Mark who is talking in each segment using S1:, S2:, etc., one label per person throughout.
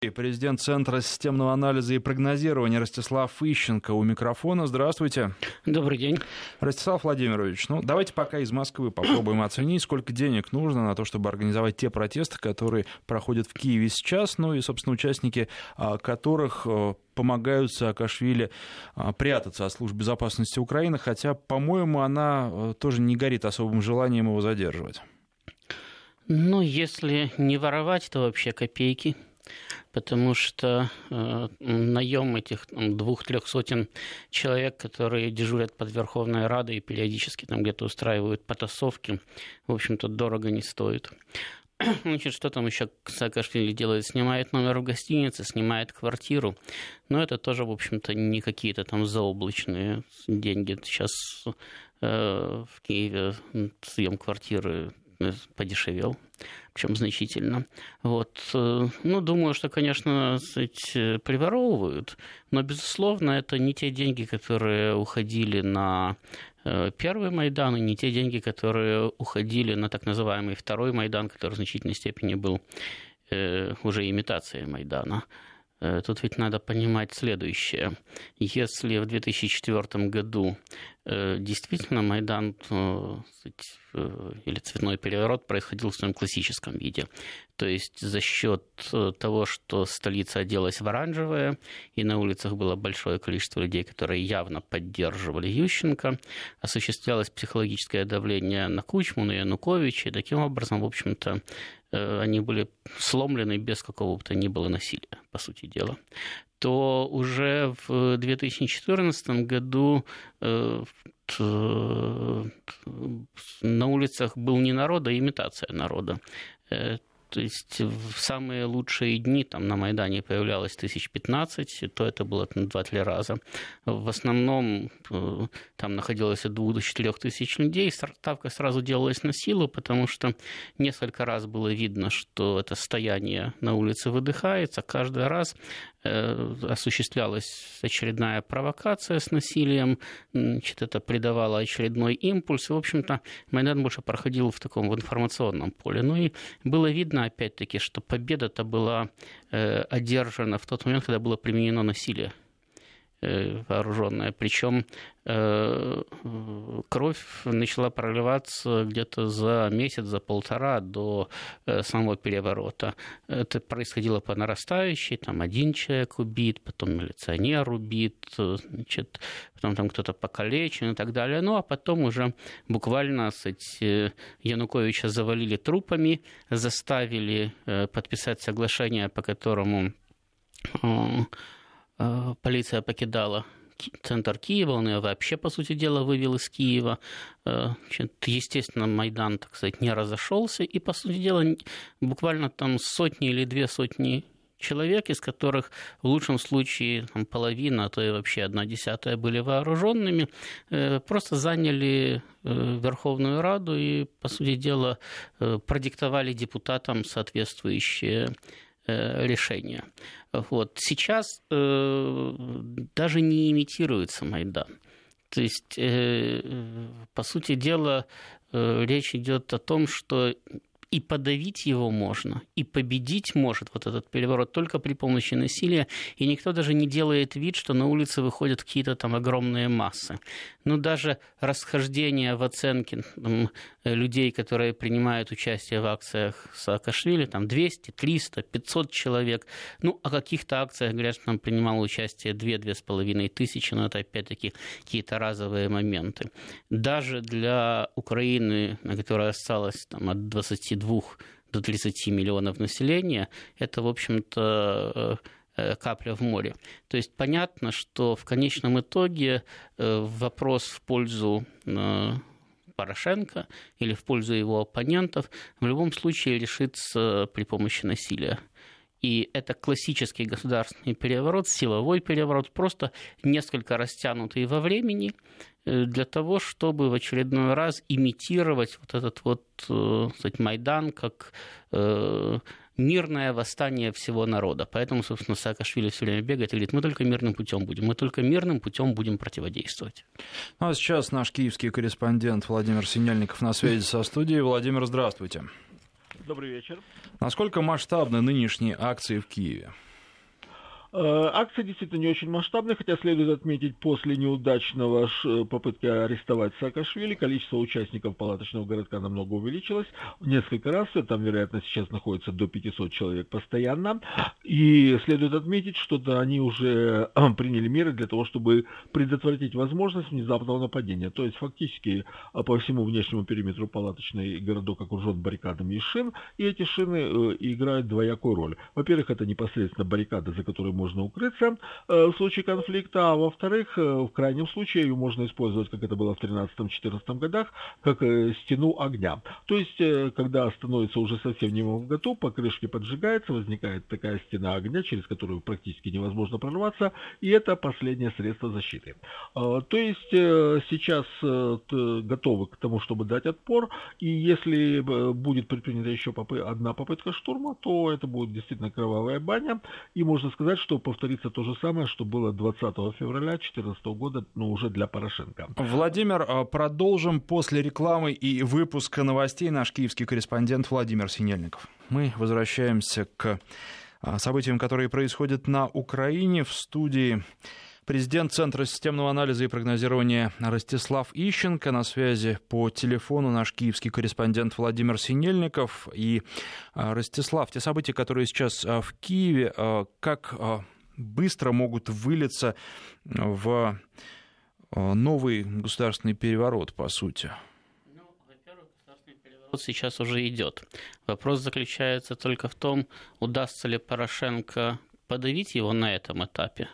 S1: Президент Центра системного анализа и прогнозирования Ростислав Ищенко у микрофона. Здравствуйте.
S2: Добрый день.
S1: Rостислав Владимирович, ну давайте пока из Москвы попробуем оценить, сколько денег нужно на то, чтобы организовать те протесты, которые проходят в Киеве сейчас, ну и, собственно, участники а, которых э, помогают Саакашвили а, прятаться от служб безопасности Украины, хотя, по-моему, она э, тоже не горит особым желанием его задерживать.
S2: Ну, если не воровать, то вообще копейки – потому что э, наем этих двух-трех сотен человек, которые дежурят под Верховной Радой и периодически там где-то устраивают потасовки, в общем-то, дорого не стоит. Значит, что там еще Саакашвили делает? Снимает номер в гостинице, снимает квартиру. Но это тоже, в общем-то, не какие-то там заоблачные деньги. Сейчас э, в Киеве съем квартиры подешевел причем значительно. Вот. Э, ну, думаю, что, конечно, сказать, приворовывают, но, безусловно, это не те деньги, которые уходили на э, первый Майдан, и не те деньги, которые уходили на так называемый второй Майдан, который в значительной степени был э, уже имитацией Майдана. Тут ведь надо понимать следующее. Если в 2004 году действительно Майдан Э, или цветной переворот происходил в своем классическом виде. То есть за счет э, того, что столица оделась в оранжевое, и на улицах было большое количество людей, которые явно поддерживали Ющенко, осуществлялось психологическое давление на Кучму, на Януковича, и таким образом, в общем-то, э, они были сломлены без какого бы то ни было насилия, по сути дела то уже в 2014 году Э, на улицах был не народ, а имитация народа. Э, то есть в самые лучшие дни там на Майдане появлялось тысяч пятнадцать, то это было там, два-три раза. В основном э, там находилось от двух до четырех тысяч людей. Ставка сразу делалась на силу, потому что несколько раз было видно, что это стояние на улице выдыхается. Каждый раз Э, осуществлялась очередная провокация с насилием, значит, это придавало очередной импульс, и, в общем-то, Майдан больше проходил в таком в информационном поле. Ну и было видно, опять-таки, что победа-то была э, одержана в тот момент, когда было применено насилие э, вооруженная. Причем Э, кровь начала проливаться где-то за месяц, за полтора до э, самого переворота. Это происходило по нарастающей, там один человек убит, потом милиционер убит, значит, потом там кто-то покалечен и так далее. Ну, а потом уже буквально кстати, Януковича завалили трупами, заставили э, подписать соглашение, по которому полиция покидала центр Киева, он ее вообще, по сути дела, вывел из Киева. Э, естественно, Майдан, так сказать, не разошелся, и, по сути дела, буквально там сотни или две сотни человек, из которых в лучшем случае там, половина, а то и вообще одна десятая были вооруженными, э, просто заняли э, Верховную Раду и, по сути дела, продиктовали депутатам соответствующие решения. Вот. Сейчас э, даже не имитируется Майдан. То есть, э, по сути дела, э, речь идет о том, что и подавить его можно, и победить может вот этот переворот только при помощи насилия, и никто даже не делает вид, что на улице выходят какие-то там огромные массы. Ну, даже расхождение в оценке там, людей, которые принимают участие в акциях Саакашвили, там 200, 300, 500 человек. Ну, о каких-то акциях, говорят, что там принимало участие 2-2,5 тысячи, но это опять-таки какие-то разовые моменты. Даже для Украины, на которой осталось там, от 22 до 30 миллионов населения, это, в общем-то, э, капля в море. То есть понятно, что в конечном итоге э, вопрос в пользу э, Порошенко или в пользу его оппонентов в любом случае решится при помощи насилия. И это классический государственный переворот, силовой переворот, просто несколько растянутый во времени э, для того, чтобы в очередной раз имитировать вот этот вот э, Майдан как э, мирное восстание всего народа. Поэтому, собственно, Саакашвили все время бегает и говорит, мы только мирным путем будем, мы только мирным путем будем противодействовать.
S1: Ну, а сейчас наш киевский корреспондент Владимир Синельников на связи со студией. Владимир, здравствуйте.
S3: Добрый вечер.
S1: Насколько масштабны нынешние акции в Киеве?
S3: Э, акция действительно не очень масштабная, хотя следует отметить, после неудачного попытки арестовать Саакашвили количество участников палаточного городка намного увеличилось. Несколько раз, там, вероятно, сейчас находится до 500 человек постоянно. И следует отметить, что они уже приняли меры для того, чтобы предотвратить возможность внезапного нападения. То есть, фактически, по всему внешнему периметру палаточный городок окружен баррикадами из шин, и эти шины э, играют двоякую роль. Во-первых, это непосредственно баррикада, за которой можно укрыться э, в случае конфликта, а во-вторых, э, в крайнем случае ее можно использовать, как это было в 13-14 годах, как э, стену огня. То есть, когда становится уже совсем не в готов, покрышки поджигается, возникает такая стена огня, через которую практически невозможно прорваться, и это последнее средство защиты. То есть, сейчас готовы к тому, чтобы дать отпор, и если будет предпринята еще одна попытка штурма, то это будет действительно кровавая баня, и можно сказать, что что повторится то же самое, что было 20 февраля 2014 года, но уже для Порошенко.
S1: Владимир, а, продолжим после рекламы и выпуска новостей наш киевский корреспондент Владимир Синельников. Мы возвращаемся к а, событиям, которые происходят на Украине в студии Президент Центра системного анализа и прогнозирования Ростислав Ищенко. На связи по телефону наш киевский корреспондент Владимир Синельников. И, а, Ростислав, те события, которые сейчас а, в Киеве, а, как быстро могут вылиться в новый государственный переворот, по сути?
S2: Ну, переворот сейчас уже идет. Вопрос заключается только в том, удастся ли Порошенко подавить его на этом этапе.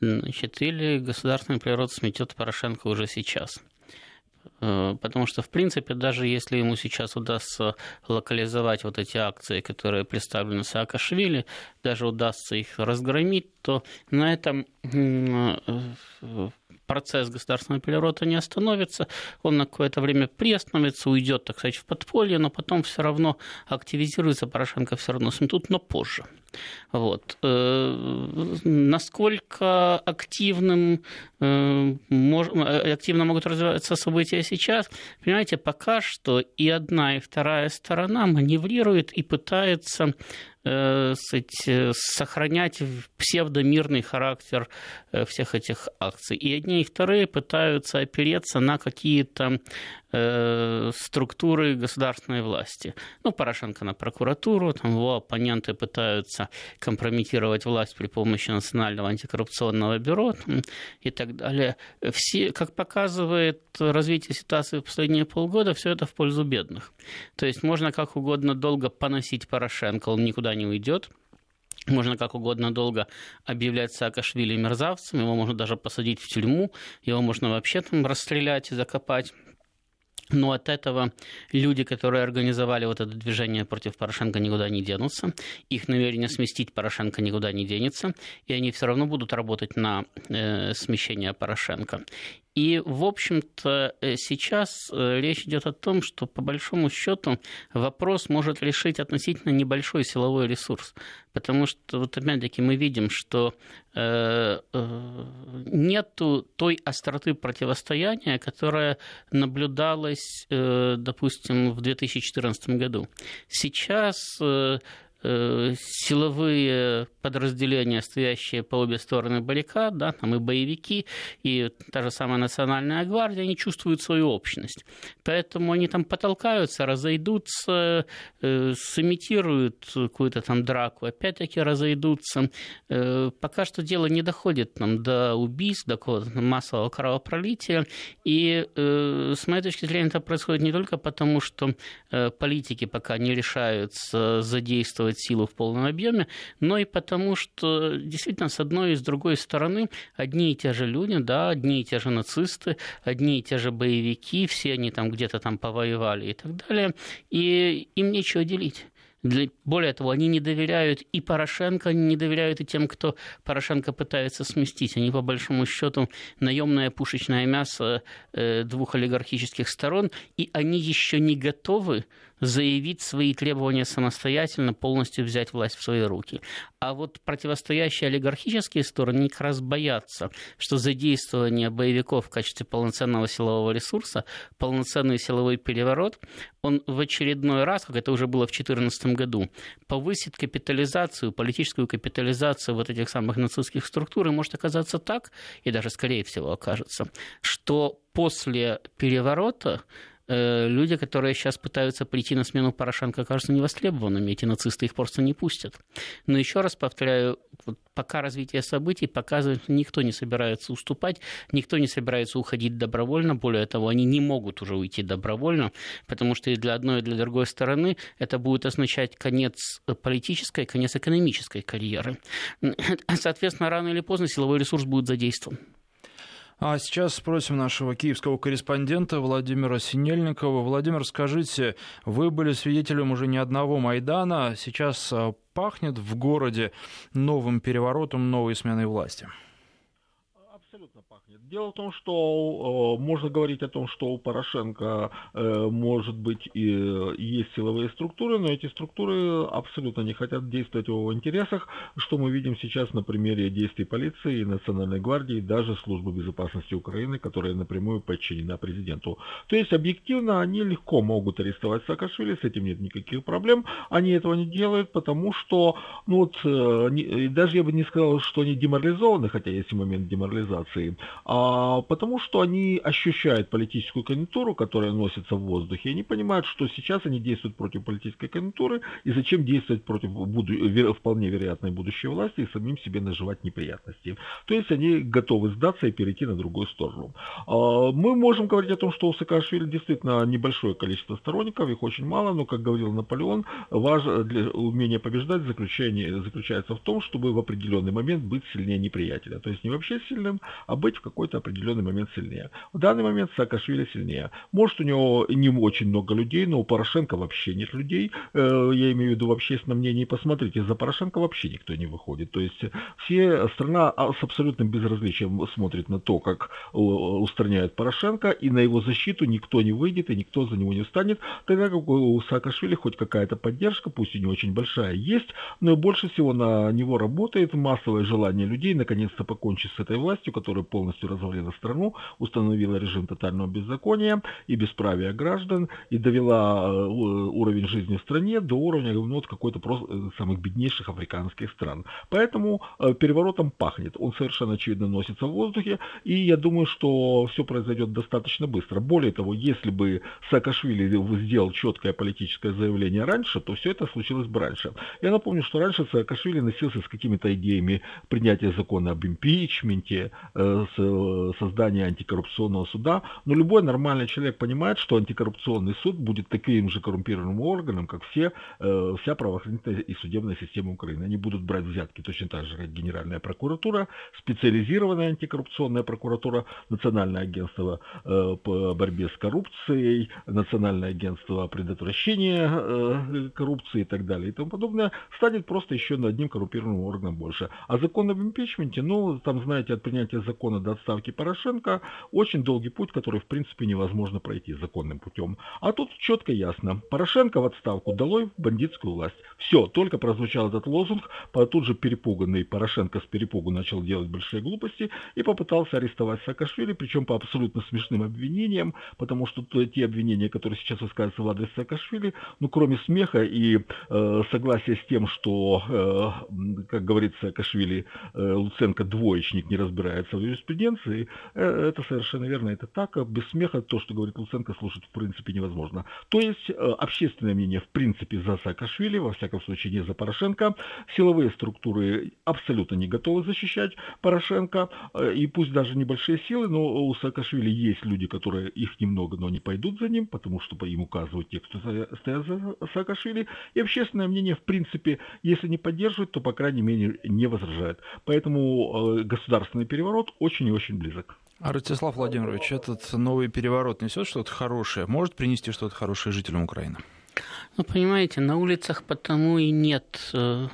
S2: Значит, или государственный переворот сметет Порошенко уже сейчас. Э, потому что, в принципе, даже если ему сейчас удастся локализовать вот эти акции, которые представлены Саакашвили, даже удастся их разгромить, то на этом э, процесс государственного переворота не остановится, он на какое-то время приостановится, уйдет, так сказать, в подполье, но потом все равно активизируется, Порошенко все равно сметут, но позже. Вот. Э, насколько активным, э, э, активно могут развиваться события сейчас, понимаете, пока что и одна, и вторая сторона маневрирует и пытается сохранять псевдомирный характер всех этих акций. И одни и вторые пытаются опереться на какие-то Э, структуры государственной власти. Ну, Порошенко на прокуратуру, там его оппоненты пытаются компрометировать власть при помощи Национального антикоррупционного бюро и так далее. Все, как показывает развитие ситуации в последние полгода, все это в пользу бедных. То есть можно как угодно долго поносить Порошенко, он никуда не уйдет, можно как угодно долго объявлять Саакашвили мерзавцем, его можно даже посадить в тюрьму, его можно вообще там расстрелять и закопать. Но от этого люди, которые организовали вот это движение против Порошенко, никуда не денутся. Их намерение сместить Порошенко никуда не денется. И они все равно будут работать на э, смещение Порошенко. И, в общем-то, э, сейчас э, речь идет о том, что, по большому счету, вопрос может решить относительно небольшой силовой ресурс. Потому что, вот опять-таки, мы видим, что э, нету той остроты противостояния, которая наблюдалась, допустим, в 2014 году. Сейчас силовые подразделения, стоящие по обе стороны баррикад, да, там и боевики, и та же самая национальная гвардия, они чувствуют свою общность. Поэтому они там потолкаются, разойдутся, э, сымитируют какую-то там драку, опять-таки разойдутся. Э, пока что дело не доходит там, до убийств, до какого-то массового кровопролития. И э, с моей точки зрения это происходит не только потому, что э, политики пока не решаются задействовать использовать силу в полном объеме, но и потому, что действительно с одной и с другой стороны одни и те же люди, да, одни и те же нацисты, одни и те же боевики, все они там где-то там повоевали и так далее, и им нечего делить. Для, более того, они не доверяют и Порошенко, они не доверяют и тем, кто Порошенко пытается сместить. Они, по большому счету, наемное пушечное мясо э, двух олигархических сторон, и они еще не готовы заявить свои требования самостоятельно, полностью взять власть в свои руки. А вот противостоящие олигархические стороны как раз боятся, что задействование боевиков в качестве полноценного силового ресурса, полноценный силовой переворот, он в очередной раз, как это уже было в 2014 году, повысит капитализацию, политическую капитализацию вот этих самых нацистских структур, и может оказаться так, и даже скорее всего окажется, что после переворота люди, которые сейчас пытаются прийти на смену Порошенко, кажутся невостребованными. Эти нацисты их просто не пустят. Но еще раз повторяю, пока развитие событий показывает, что никто не собирается уступать, никто не собирается уходить добровольно. Более того, они не могут уже уйти добровольно, потому что и для одной, и для другой стороны это будет означать конец политической, конец экономической карьеры. Соответственно, рано или поздно силовой ресурс будет задействован.
S1: А сейчас спросим нашего киевского корреспондента Владимира Синельникова. Владимир, скажите, вы были свидетелем уже не одного Майдана. Сейчас а, пахнет в городе новым переворотом, новой сменой власти?
S3: Абсолютно пахнет. Дело в том, что э, можно говорить о том, что у Порошенко э, может быть и есть силовые структуры, но эти структуры абсолютно не хотят действовать в его интересах, что мы видим сейчас на примере действий полиции, Национальной гвардии, даже службы безопасности Украины, которая напрямую подчинена президенту. То есть объективно они легко могут арестовать Саакашвили, с этим нет никаких проблем. Они этого не делают, потому что, ну вот, э, не, даже я бы не сказал, что они деморализованы, хотя есть момент деморализации администрации, а, потому что они ощущают политическую конъюнктуру, которая носится в воздухе, и они понимают, что сейчас они действуют против политической конъюнктуры, и зачем действовать против буду, вполне вероятной будущей власти и самим себе наживать неприятности. То есть они готовы сдаться и перейти на другую сторону. А, мы можем говорить о том, что у Саакашвили действительно небольшое количество сторонников, их очень мало, но, как говорил Наполеон, важно для умения побеждать заключается в том, чтобы в определенный момент быть сильнее неприятеля. То есть не вообще сильным, а быть в какой-то определенный момент сильнее. В данный момент Саакашвили сильнее. Может, у него не очень много людей, но у Порошенко вообще нет людей. Э, я имею в виду в общественном мнении. Посмотрите, за Порошенко вообще никто не выходит. То есть все страна с абсолютным безразличием смотрит на то, как устраняют Порошенко, и на его защиту никто не выйдет, и никто за него не встанет, тогда как у Саакашвили хоть какая-то поддержка, пусть и не очень большая, есть, но больше всего на него работает массовое желание людей наконец-то покончить с этой властью, которая полностью развалила страну, установила режим тотального беззакония и бесправия граждан и довела э, уровень жизни в стране до уровня ну, вот какой-то просто э, самых беднейших африканских стран. Поэтому э, переворотом пахнет. Он совершенно очевидно носится в воздухе, и я думаю, что все произойдет достаточно быстро. Более того, если бы Саакашвили сделал четкое политическое заявление раньше, то все это случилось бы раньше. Я напомню, что раньше Саакашвили носился с какими-то идеями принятия закона об импичменте, создания антикоррупционного суда, но любой нормальный человек понимает, что антикоррупционный суд будет таким же коррумпированным органом, как все, э, вся правоохранительная и судебная система Украины. Они будут брать взятки точно так же, как Генеральная прокуратура, специализированная антикоррупционная прокуратура, Национальное агентство э, по борьбе с коррупцией, Национальное агентство предотвращения коррупции и так далее и тому подобное, станет просто еще одним коррумпированным органом больше. А закон об импичменте, ну, там, знаете, от принятия закона до отставки Порошенко очень долгий путь, который в принципе невозможно пройти законным путем. А тут четко ясно. Порошенко в отставку долой бандитскую власть. Все, только прозвучал этот лозунг, тут же перепуганный Порошенко с перепугу начал делать большие глупости и попытался арестовать Саакашвили, причем по абсолютно смешным обвинениям, потому что те обвинения, которые сейчас высказываются в адрес Саакашвили, ну кроме смеха и э, согласия с тем, что, э, как говорится, Саакашвили, э, Луценко двоечник не разбирается в юриспруденции, э, это совершенно верно, это так. Без смеха то, что говорит Луценко, слушать в принципе невозможно. То есть э, общественное мнение в принципе за Саакашвили, во всяком случае не за Порошенко. Силовые структуры абсолютно не готовы защищать Порошенко. Э, и пусть даже небольшие силы, но у Саакашвили есть люди, которые их немного, но не пойдут за ним, потому что им указывают те, кто стоят за Саакашвили. И общественное мнение в принципе, если не поддерживает, то по крайней мере не возражает. Поэтому государственный переворот переворот очень и очень близок.
S1: А Ростислав Владимирович, этот новый переворот несет что-то хорошее? Может принести что-то хорошее жителям Украины?
S2: Ну, понимаете, на улицах потому и нет э,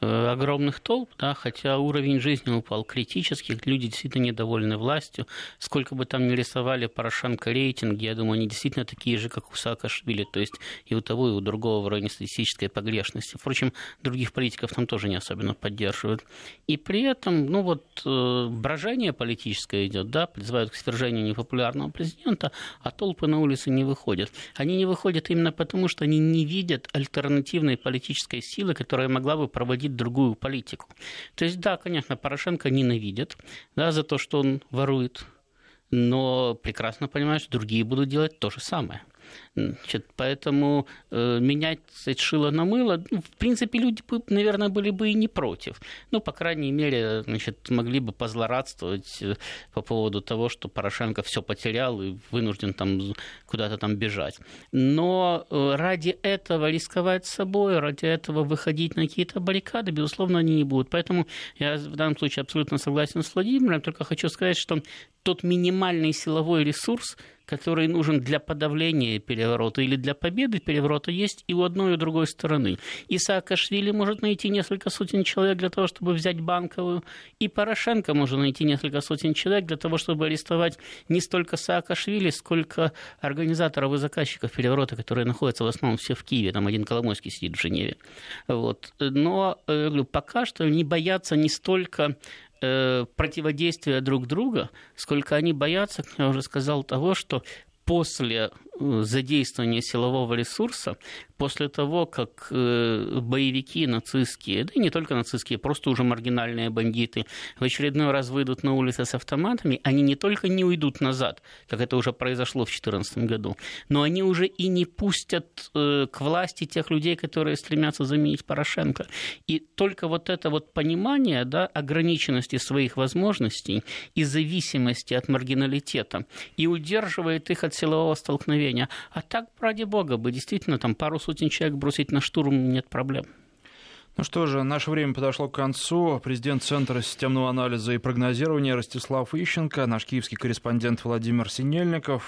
S2: огромных толп, да, хотя уровень жизни упал критически, люди действительно недовольны властью. Сколько бы там ни рисовали Порошенко рейтинги, я думаю, они действительно такие же, как у Саакашвили, то есть и у того, и у другого в районе статистической погрешности. Впрочем, других политиков там тоже не особенно поддерживают. И при этом, ну вот, э, брожение политическое идет, да, призывают к свержению непопулярного президента, а толпы на улице не выходят. Они не выходят именно потому, что они не видят альтернативной политической силы, которая могла бы проводить проводить другую политику. То есть, да, конечно, Порошенко ненавидят да, за то, что он ворует, но прекрасно понимают, что другие будут делать то же самое. Значит, поэтому э, менять сказать, шило на мыло, ну, в принципе, люди, наверное, были бы и не против. Ну, по крайней мере, значит, могли бы позлорадствовать э, по поводу того, что Порошенко все потерял и вынужден там куда-то там бежать. Но э, ради этого рисковать собой, ради этого выходить на какие-то баррикады, безусловно, они не будут. Поэтому я в данном случае абсолютно согласен с Владимиром, только хочу сказать, что тот минимальный силовой ресурс, который нужен для подавления переворота или для победы переворота, есть и у одной, и у другой стороны. И Саакашвили может найти несколько сотен человек для того, чтобы взять банковую, и Порошенко может найти несколько сотен человек для того, чтобы арестовать не столько Саакашвили, сколько организаторов и заказчиков переворота, которые находятся в основном все в Киеве, там один Коломойский сидит в Женеве. Вот. Но э, говорю, пока что не боятся не столько э, противодействия друг друга, сколько они боятся, как я уже сказал, того, что после э, задействования силового ресурса после того, как э, боевики нацистские, да и не только нацистские, просто уже маргинальные бандиты, в очередной раз выйдут на улицы с автоматами, они не только не уйдут назад, как это уже произошло в 2014 году, но они уже и не пустят э, к власти тех людей, которые стремятся заменить Порошенко. И только вот это вот понимание да, ограниченности своих возможностей и зависимости от маргиналитета и удерживает их от силового столкновения. А так, ради бога, бы действительно там пару сотен человек бросить на штурм нет проблем.
S1: Ну что же, наше время подошло к концу. Президент Центра системного анализа и прогнозирования Ростислав Ищенко, наш киевский корреспондент Владимир Синельников.